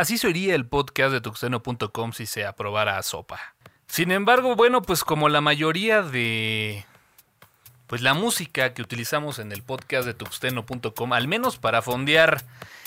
Así se oiría el podcast de tuxteno.com si se aprobara a sopa. Sin embargo, bueno, pues como la mayoría de pues la música que utilizamos en el podcast de tuxteno.com, al menos para fondear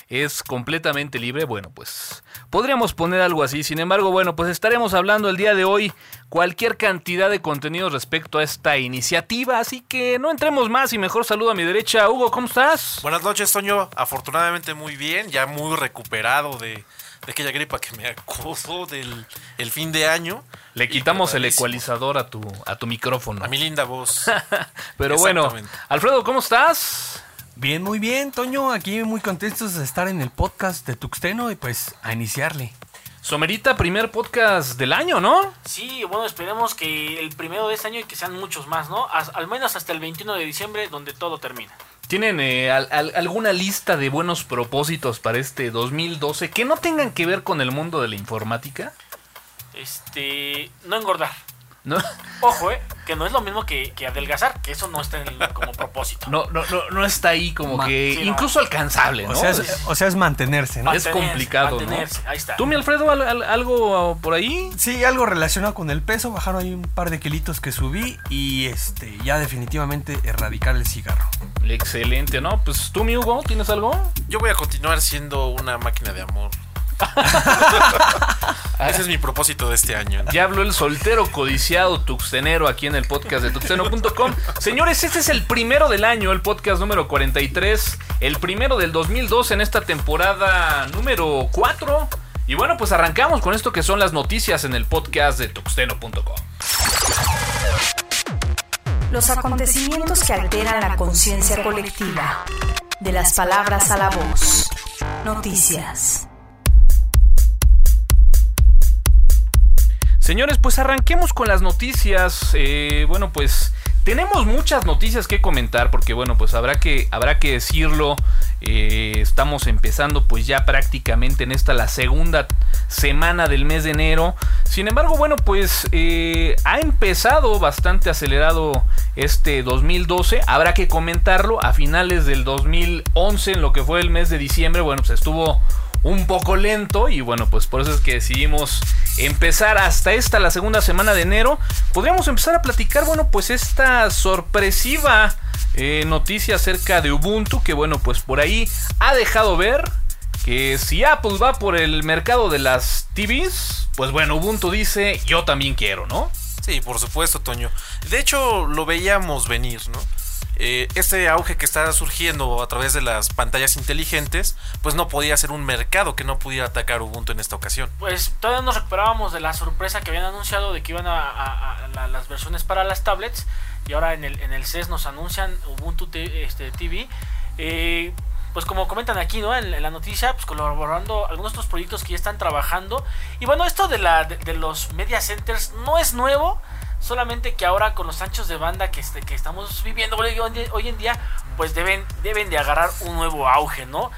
es completamente libre, bueno, pues podríamos poner algo así. Sin embargo, bueno, pues estaremos hablando el día de hoy cualquier cantidad de contenido respecto a esta iniciativa, así que no entremos más y mejor saludo a mi derecha. Hugo, ¿cómo estás? Buenas noches, Toño. Afortunadamente muy bien, ya muy recuperado de, aquella gripa que me acusó del el fin de año. Le quitamos el ecualizador a tu, a tu micrófono. A mi linda voz. Pero bueno, Alfredo, ¿cómo estás? Bien, muy bien, Toño. Aquí muy contentos de estar en el podcast de Tuxteno y pues a iniciarle. Somerita, primer podcast del año, ¿no? Sí, bueno, esperemos que el primero de este año y que sean muchos más, ¿no? al menos hasta el 21 de diciembre, donde todo termina. ¿Tienen eh, alguna lista de buenos propósitos para este 2012 que no tengan que ver con el mundo de la informática? Este, no engordar. Ojo, eh, que no es lo mismo que, adelgazar, que eso no está en como propósito. No, no, no, no está ahí como que incluso alcanzable, ¿no? O sea, es, mantenerse, ¿no? es complicado, mantenerse, Ahí está. ¿Tú, mi Alfredo, algo por ahí? Sí, algo relacionado con el peso, bajaron ahí un par de kilitos que subí y este ya definitivamente erradicar el cigarro. Excelente, ¿no? Pues tú, mi Hugo, ¿tienes algo? Yo voy a continuar siendo una máquina de amor. Ese es mi propósito de este año. Ya habló el soltero codiciado tuxtenero aquí en el podcast de tuxteno.com. Señores, este es el primero del año, el podcast número 43, el primero del 2012 en esta temporada número 4. Y bueno, pues arrancamos con esto que son las noticias en el podcast de tuxteno.com. Los acontecimientos que alteran la conciencia colectiva. De las palabras a la voz. Noticias. Señores, pues arranquemos con las noticias. Eh, bueno, pues tenemos muchas noticias que comentar porque bueno, pues habrá que, habrá que decirlo. Eh, estamos empezando pues ya prácticamente en esta la segunda semana del mes de enero. Sin embargo, bueno, pues eh, ha empezado bastante acelerado este 2012. Habrá que comentarlo a finales del 2011 en lo que fue el mes de diciembre. Bueno, pues estuvo un poco lento y bueno, pues por eso es que decidimos empezar hasta esta, la segunda semana de enero. Podríamos empezar a platicar, bueno, pues esta sorpresiva eh, noticia acerca de Ubuntu, que bueno, pues por ahí ha dejado ver que si Apple va por el mercado de las TVs, pues bueno, Ubuntu dice, yo también quiero, ¿no? Sí, por supuesto, Toño. De hecho, lo veíamos venir, ¿no? Eh, este auge que está surgiendo a través de las pantallas inteligentes, pues no podía ser un mercado que no pudiera atacar Ubuntu en esta ocasión. Pues todavía nos recuperábamos de la sorpresa que habían anunciado de que iban a, las versiones para las tablets y ahora en el, en el CES nos anuncian Ubuntu este, TV. Eh, pues como comentan aquí, ¿no? En, la noticia, pues colaborando algunos otros proyectos que ya están trabajando. Y bueno, esto de, la, de los media centers no es nuevo. Solamente que ahora con los anchos de banda que, este, que estamos viviendo hoy, en día, pues deben, deben de agarrar un nuevo auge, ¿no?